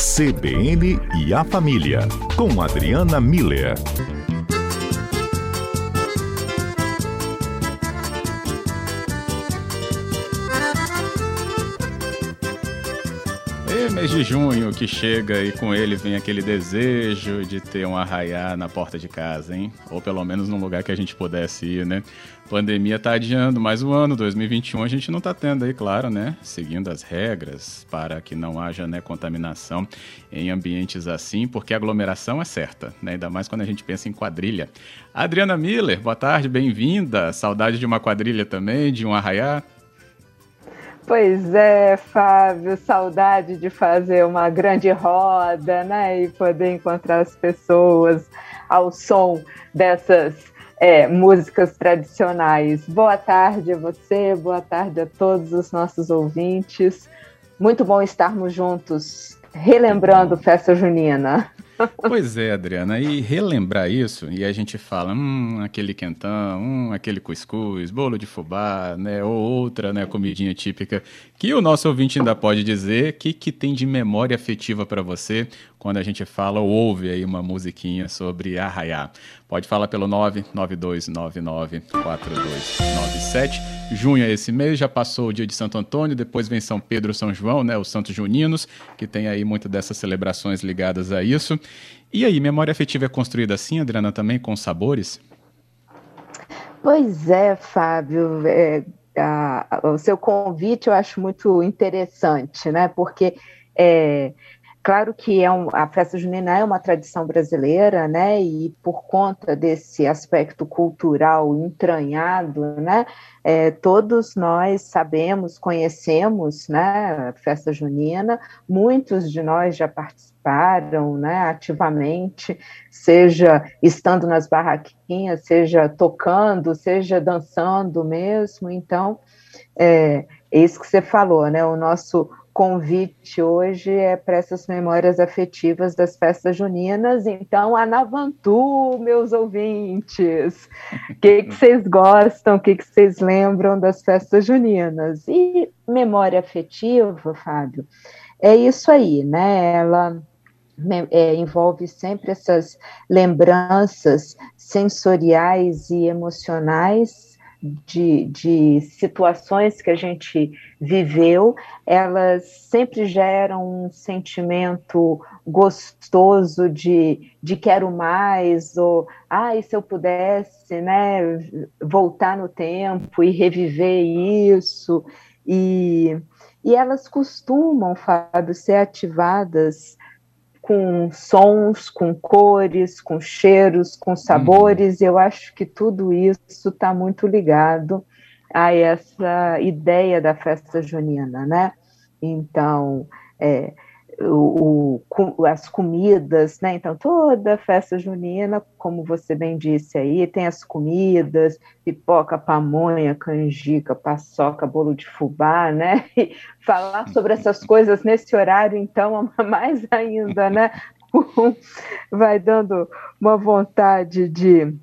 CBN e a Família, com Adriana Miller. Mês de junho que chega e com ele vem aquele desejo de ter um arraiá na porta de casa, hein? Ou pelo menos num lugar que a gente pudesse ir, né? pandemia tá adiando mais um ano, 2021 a gente não tá tendo aí, claro, né? Seguindo as regras para que não haja né, contaminação em ambientes assim, porque a aglomeração é certa, né? Ainda mais quando a gente pensa em quadrilha. Adriana Miller, boa tarde, bem-vinda. Saudade de uma quadrilha também, de um arraiá. Pois é, Fábio, saudade de fazer uma grande roda, né? E poder encontrar as pessoas ao som dessas é, músicas tradicionais. Boa tarde a você, boa tarde a todos os nossos ouvintes. Muito bom estarmos juntos, relembrando Festa Junina. Pois é, Adriana, e relembrar isso, e a gente fala, hum, aquele quentão, hum, aquele cuscuz, bolo de fubá, né, ou outra, né, comidinha típica, que o nosso ouvinte ainda pode dizer que que tem de memória afetiva para você quando a gente fala ou ouve aí uma musiquinha sobre arraiá. Pode falar pelo 992994297. Junho é esse mês, já passou o dia de Santo Antônio, depois vem São Pedro, São João, né, os Santos Juninos, que tem aí muito dessas celebrações ligadas a isso. E aí, memória afetiva é construída assim, Adriana, também com sabores? Pois é, Fábio. É, a, o seu convite eu acho muito interessante, né? Porque é, Claro que é um, a festa junina é uma tradição brasileira, né? E por conta desse aspecto cultural entranhado, né? É, todos nós sabemos, conhecemos, né? A festa junina. Muitos de nós já participaram, né? Ativamente, seja estando nas barraquinhas, seja tocando, seja dançando mesmo. Então, é, é isso que você falou, né? O nosso convite hoje é para essas memórias afetivas das festas juninas. Então, Anavantu, meus ouvintes, o que, que vocês gostam, o que, que vocês lembram das festas juninas? E memória afetiva, Fábio, é isso aí, né? Ela é, envolve sempre essas lembranças sensoriais e emocionais de, de situações que a gente viveu, elas sempre geram um sentimento gostoso de, de quero mais, ou ai, ah, se eu pudesse né, voltar no tempo e reviver isso. E, e elas costumam, Fábio, ser ativadas com sons, com cores, com cheiros, com sabores. Uhum. Eu acho que tudo isso está muito ligado a essa ideia da festa junina, né? Então, é, o, o, as comidas, né? Então, toda festa junina, como você bem disse aí, tem as comidas, pipoca, pamonha, canjica, paçoca, bolo de fubá, né? E falar sobre essas coisas nesse horário, então, mais ainda, né? Vai dando uma vontade de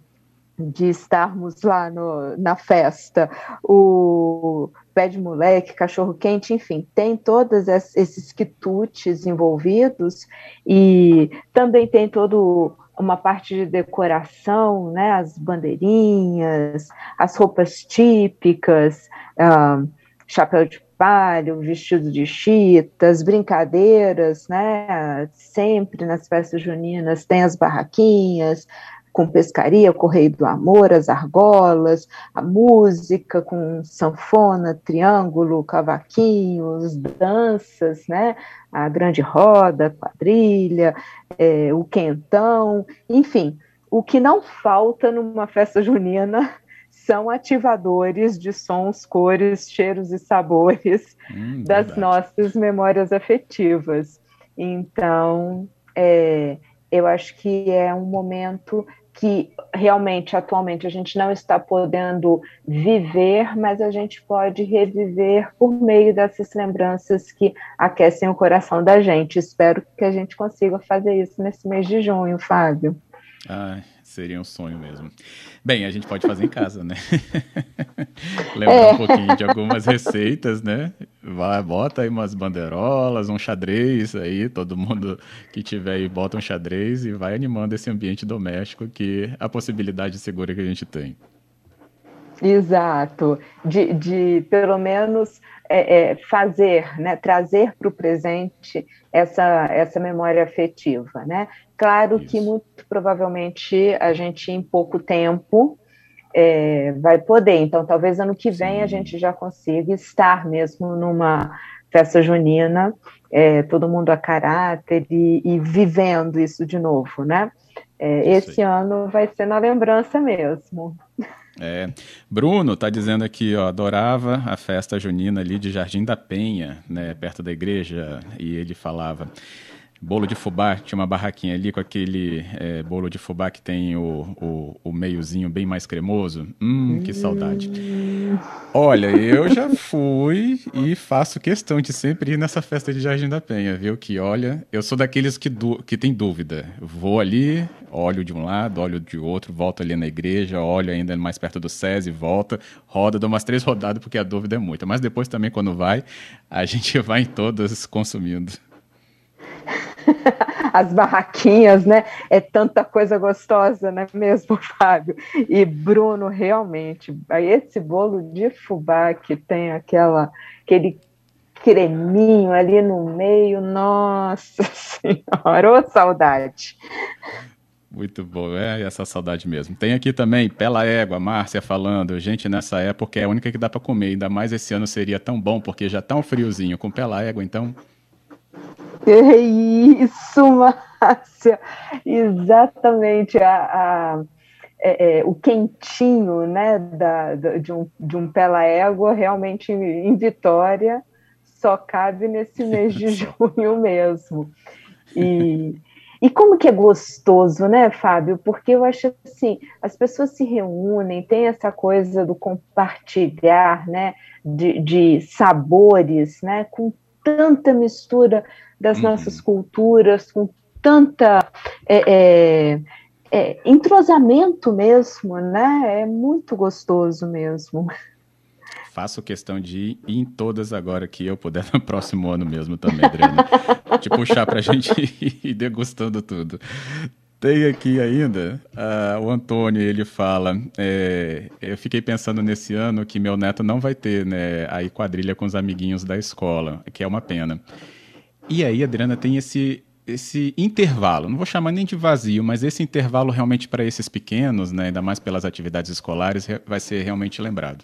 de estarmos lá no, na festa, o pé de moleque, cachorro quente, enfim, tem todos esses quitutes envolvidos e também tem todo uma parte de decoração, né, as bandeirinhas, as roupas típicas, uh, chapéu de palho, vestido de chitas, brincadeiras, né, sempre nas festas juninas tem as barraquinhas, com pescaria, Correio do Amor, as argolas, a música com sanfona, triângulo, cavaquinhos, danças, né? A grande roda, quadrilha, é, o quentão, enfim, o que não falta numa festa junina são ativadores de sons, cores, cheiros e sabores hum, das verdade. nossas memórias afetivas. Então, é, eu acho que é um momento que realmente atualmente a gente não está podendo viver, mas a gente pode reviver por meio dessas lembranças que aquecem o coração da gente. Espero que a gente consiga fazer isso nesse mês de junho, Fábio. Ah, Seria um sonho mesmo. Bem, a gente pode fazer em casa, né? Lembrar é. um pouquinho de algumas receitas, né? Vai, bota aí umas bandeirolas, um xadrez aí, todo mundo que tiver aí bota um xadrez e vai animando esse ambiente doméstico que a possibilidade segura que a gente tem. Exato, de, de pelo menos é, é, fazer, né, trazer para o presente essa, essa memória afetiva, né? Claro Isso. que muito provavelmente a gente em pouco tempo é, vai poder, então talvez ano que vem Sim. a gente já consiga estar mesmo numa festa junina, é, todo mundo a caráter e, e, vivendo isso de novo, né? É, esse ano vai ser na lembrança mesmo. É. Bruno está dizendo aqui, ó, adorava a festa junina ali de Jardim da Penha, né, perto da igreja, e ele falava bolo de fubá, tinha uma barraquinha ali com aquele é, bolo de fubá que tem o, o, o, meiozinho bem mais cremoso. Hum, que saudade. Olha, eu já fui e faço questão de sempre ir nessa festa de Jardim da Penha, viu? Que olha, eu sou daqueles que, que tem dúvida. Vou ali, olho de um lado, olho de outro, volto ali na igreja, olho ainda mais perto do SESI, volta, roda, dou umas três rodadas porque a dúvida é muita. Mas depois também, quando vai, a gente vai em todas consumindo. As barraquinhas, né? É tanta coisa gostosa, não é mesmo, Fábio? E Bruno, realmente, esse bolo de fubá que tem aquela, aquele creminho ali no meio, nossa senhora, ô saudade. Muito bom, é essa saudade mesmo. Tem aqui também Pela Égua, Márcia falando, gente, nessa época é a única que dá para comer, ainda mais esse ano seria tão bom, porque já tá um friozinho com Pela Égua, então... É isso, Márcia, exatamente, a, a é, é, o quentinho, né, da, de, um, de um Pela Égua, realmente em Vitória, só cabe nesse mês de junho mesmo. E... E como que é gostoso, né, Fábio? Porque eu acho assim, as pessoas se reúnem, tem essa coisa do compartilhar, né, de, de sabores, né, com tanta mistura das uhum. nossas culturas, com tanta é, é, é, entrosamento mesmo, né? É muito gostoso mesmo faço questão de ir em todas agora que eu puder no próximo ano mesmo também, Adriana. Te puxar para a gente ir degustando tudo. Tem aqui ainda uh, o Antônio, ele fala: é, Eu fiquei pensando nesse ano que meu neto não vai ter né, aí quadrilha com os amiguinhos da escola, que é uma pena. E aí, Adriana, tem esse, esse intervalo, não vou chamar nem de vazio, mas esse intervalo realmente para esses pequenos, né, ainda mais pelas atividades escolares, vai ser realmente lembrado.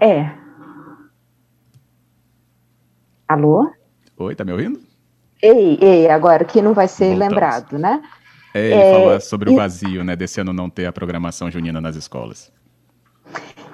É. Alô? Oi, tá me ouvindo? Ei, ei, agora que não vai ser Voltamos. lembrado, né? É, ele é, fala sobre o vazio, né, desse ano não ter a programação junina nas escolas.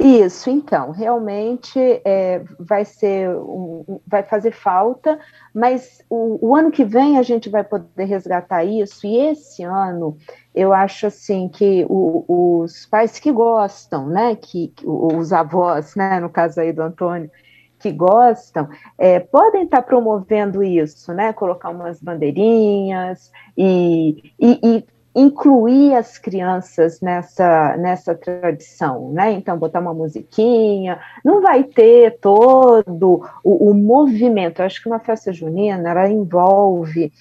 Isso, então, realmente é, vai ser, um, vai fazer falta, mas o, o, ano que vem a gente vai poder resgatar isso, e esse ano eu acho assim que o, os pais que gostam, né, que, os avós, né, no caso aí do Antônio, que gostam, é, podem estar promovendo isso, né, colocar umas bandeirinhas e, e, e incluir as crianças nessa, nessa tradição, né? Então, botar uma musiquinha, não vai ter todo o, o movimento. Eu acho que uma festa junina, ela envolve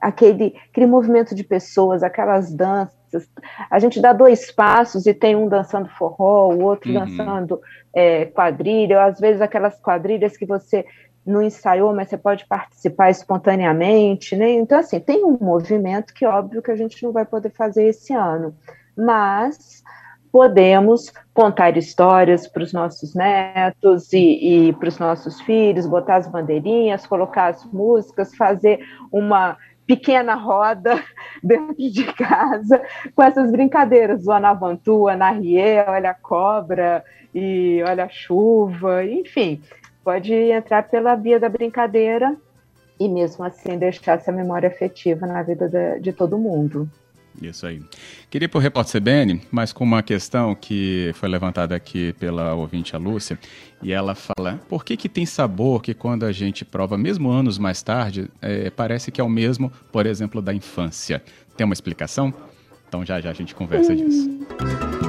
aquele, aquele movimento de pessoas, aquelas danças. A gente dá dois passos e tem um dançando forró, o outro uhum. dançando é, quadrilha, ou às vezes aquelas quadrilhas que você não ensaiou, mas você pode participar espontaneamente, né? Então, assim, tem um movimento que, óbvio, que a gente não vai poder fazer esse ano, mas podemos contar histórias para os nossos netos e, e para os nossos filhos, botar as bandeirinhas, colocar as músicas, fazer uma pequena roda dentro de casa com essas brincadeiras, o Anavantu, Anarrie, olha a cobra e olha a chuva, enfim, pode entrar pela via da brincadeira e mesmo assim deixar essa memória afetiva na vida de, de todo mundo. Isso aí. Queria ir para o Repórter CBN, mas com uma questão que foi levantada aqui pela ouvinte a Lúcia, e ela fala, por que, que tem sabor que quando a gente prova, mesmo anos mais tarde, é, parece que é o mesmo, por exemplo, da infância? Tem uma explicação? Então já já a gente conversa hum. disso.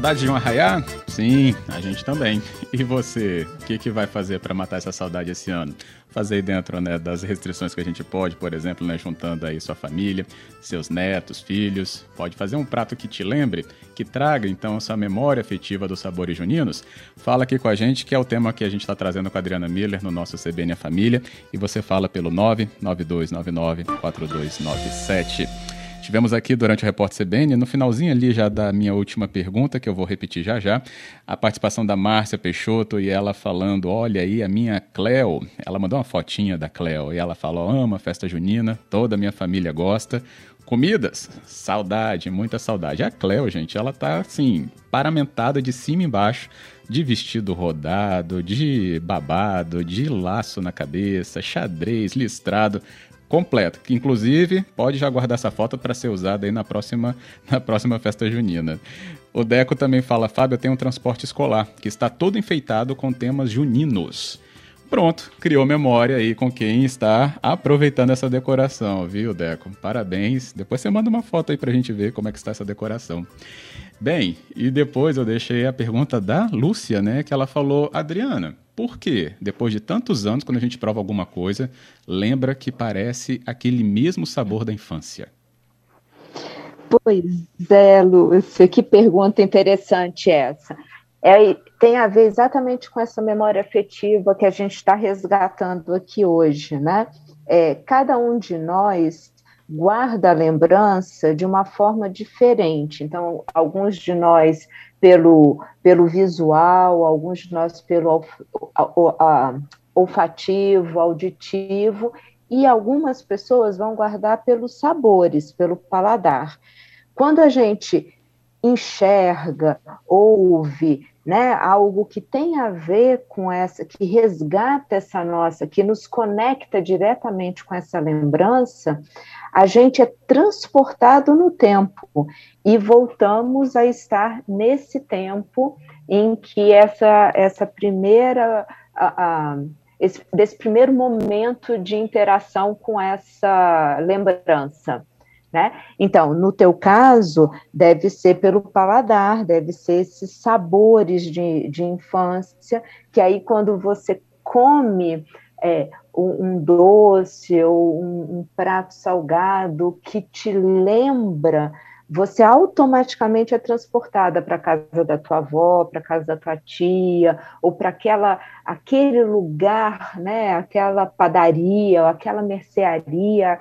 Saudade de um arraiá? Sim, a gente também. E você, o que, que vai fazer para matar essa saudade esse ano? Fazer dentro né, das restrições que a gente pode, por exemplo, né, juntando aí sua família, seus netos, filhos. Pode fazer um prato que te lembre, que traga então essa memória afetiva dos sabores juninos. Fala aqui com a gente, que é o tema que a gente está trazendo com a Adriana Miller no nosso CBN a Família. E você fala pelo 99299 4297. Tivemos aqui durante o Repórter CBN, no finalzinho ali já da minha última pergunta, que eu vou repetir já já, a participação da Márcia Peixoto e ela falando: olha aí, a minha Cleo, ela mandou uma fotinha da Cleo e ela falou: ama festa junina, toda a minha família gosta. Comidas, saudade, muita saudade. A Cleo, gente, ela tá assim, paramentada de cima e embaixo, de vestido rodado, de babado, de laço na cabeça, xadrez, listrado completo, que inclusive pode já guardar essa foto para ser usada aí na próxima, na próxima festa junina. O Deco também fala, Fábio, tenho um transporte escolar que está todo enfeitado com temas juninos. Pronto, criou memória aí com quem está aproveitando essa decoração, viu, Deco? Parabéns. Depois você manda uma foto aí pra gente ver como é que está essa decoração. Bem, e depois eu deixei a pergunta da Lúcia, né, que ela falou, Adriana, por quê? Depois de tantos anos, quando a gente prova alguma coisa, lembra que parece aquele mesmo sabor da infância. Pois é, Lúcia, que pergunta interessante essa. É, tem a ver exatamente com essa memória afetiva que a gente está resgatando aqui hoje, né? É, cada um de nós guarda a lembrança de uma forma diferente. Então, alguns de nós pelo, pelo visual, alguns de nós pelo olfativo, auditivo, e algumas pessoas vão guardar pelos sabores, pelo paladar. Quando a gente enxerga, ouve, né, algo que tem a ver com essa, que resgata essa nossa, que nos conecta diretamente com essa lembrança, a gente é transportado no tempo e voltamos a estar nesse tempo em que essa, essa primeira, a, a, esse, desse primeiro momento de interação com essa lembrança. Né? Então, no teu caso, deve ser pelo paladar, deve ser esses sabores de, de infância, que aí quando você come é, um, doce ou um, um prato salgado que te lembra você automaticamente é transportada para a casa da tua avó, para a casa da tua tia, ou para aquela aquele lugar, né, aquela padaria, aquela mercearia,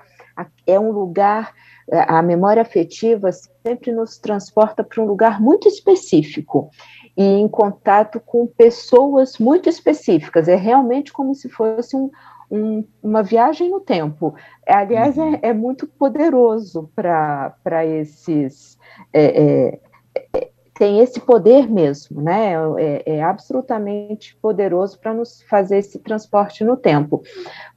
é um lugar a memória afetiva sempre nos transporta para um lugar muito específico e em contato com pessoas muito específicas. É realmente como se fosse um, um, uma viagem no tempo. Aliás, uhum. é, é, muito poderoso para esses. É, é, é, tem esse poder mesmo, né? É, é absolutamente poderoso para nos fazer esse transporte no tempo.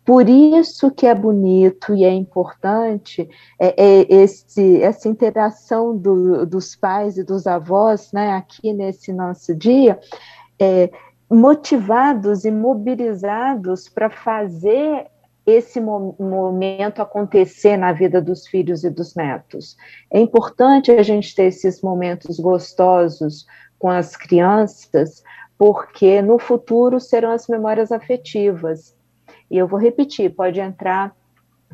Por isso que é bonito e é importante é, é esse, essa interação do, dos pais e dos avós, né? Aqui nesse nosso dia, é, motivados e mobilizados para fazer esse momento acontecer na vida dos filhos e dos netos. É importante a gente ter esses momentos gostosos com as crianças, porque no futuro serão as memórias afetivas. E eu vou repetir, pode entrar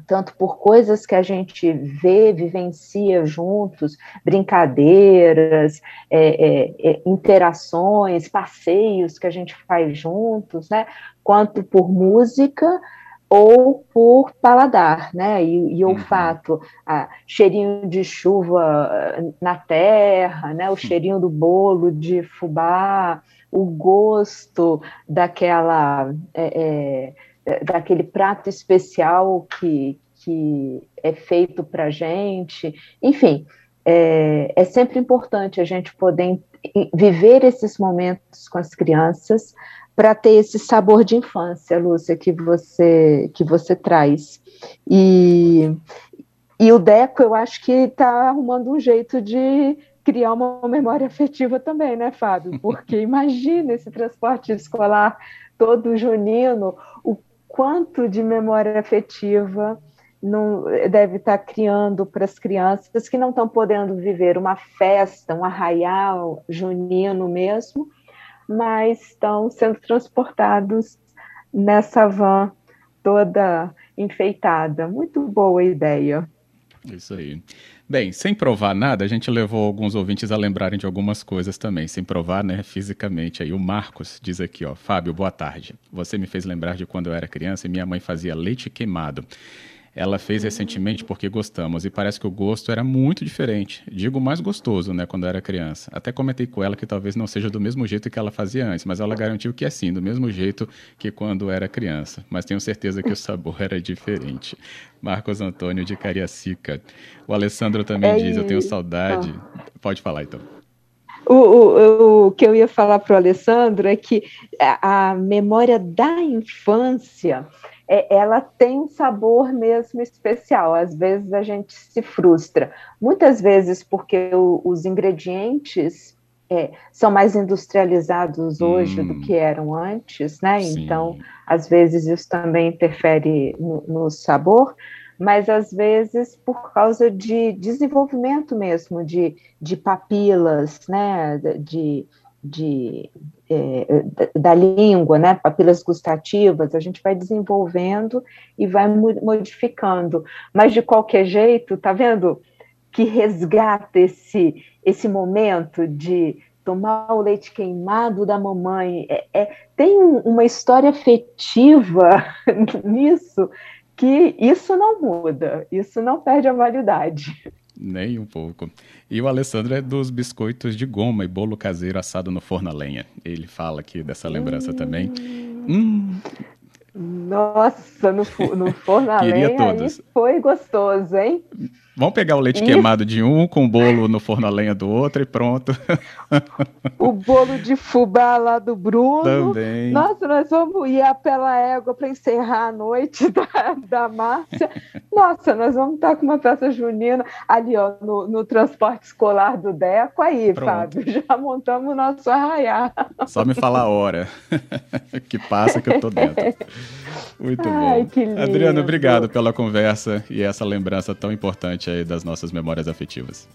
tanto por coisas que a gente vê, vivencia juntos, brincadeiras, é, é, é, interações, passeios que a gente faz juntos, né? Quanto por música ou por paladar, né? E, e uhum. olfato, ah, cheirinho de chuva na terra, né? O cheirinho do bolo de fubá, o gosto daquela é, é daquele prato especial que, que é feito para a gente. Enfim, é, é, sempre importante a gente poder viver esses momentos com as crianças para ter esse sabor de infância, Lúcia, que você que você traz. E, e o Deco, eu acho que está arrumando um jeito de criar uma memória afetiva também, né, Fábio? Porque imagina esse transporte escolar todo junino, o quanto de memória afetiva não, deve estar criando para as crianças que não estão podendo viver uma festa, um arraial junino mesmo, mas estão sendo transportados nessa van toda enfeitada. Muito boa ideia. Isso aí. Bem, sem provar nada, a gente levou alguns ouvintes a lembrarem de algumas coisas também, sem provar, né, fisicamente. Aí o Marcos diz aqui, ó, Fábio, boa tarde. Você me fez lembrar de quando eu era criança e minha mãe fazia leite queimado. Ela fez recentemente porque gostamos e parece que o gosto era muito diferente. Digo mais gostoso, né, quando era criança. Até comentei com ela que talvez não seja do mesmo jeito que ela fazia antes, mas ela garantiu que é sim, do mesmo jeito que quando era criança. Mas tenho certeza que o sabor era diferente. Marcos Antônio de Cariacica. O Alessandro também é diz: Eu tenho saudade. Ah. Pode falar então. O, o, o, que eu ia falar para o Alessandro é que a, a memória da infância é, ela tem um sabor mesmo especial. Às vezes a gente se frustra, muitas vezes porque o, os ingredientes é, são mais industrializados hoje hum, do que eram antes, né? Sim. Então, às vezes isso também interfere no, no sabor mas às vezes por causa de desenvolvimento mesmo de, de papilas, né, de, de, é, da língua, né, papilas gustativas, a gente vai desenvolvendo e vai modificando. Mas de qualquer jeito, tá vendo que resgata esse esse momento de tomar o leite queimado da mamãe. É, é tem uma história afetiva nisso que isso não muda, isso não perde a validade. Nem um pouco. E o Alessandro é dos biscoitos de goma e bolo caseiro assado no forno a lenha. Ele fala aqui dessa lembrança hum. também. Hum. Nossa, no, no forno a lenha todos. foi gostoso, hein? Vamos pegar o leite e... queimado de um com o bolo no forno a lenha do outro e pronto. O bolo de fubá lá do Bruno. Também. Nossa, nós vamos ir pela égua para encerrar a noite da, da Márcia. Nossa, nós vamos estar com uma festa junina ali, ó, no, no transporte escolar do Deco. Aí, pronto. Fábio, já montamos o nosso arraiar. Só me falar a hora que passa que eu tô dentro. Muito Ai, bom. Adriano, obrigado pela conversa e essa lembrança tão importante aí das nossas memórias afetivas.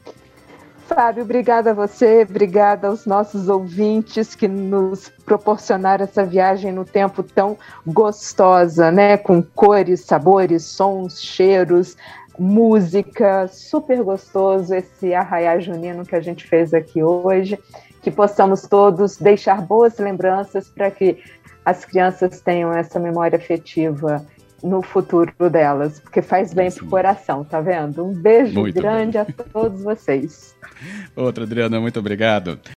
Fábio, obrigada a você, obrigada aos nossos ouvintes que nos proporcionaram essa viagem no tempo tão gostosa, né? Com cores, sabores, sons, cheiros, música, super gostoso esse arraiar junino que a gente fez aqui hoje. Que possamos todos deixar boas lembranças para que as crianças tenham essa memória afetiva no futuro delas, porque faz bem para o coração, tá vendo? Um beijo muito grande bem. a todos vocês. Outra, Adriana, muito obrigado.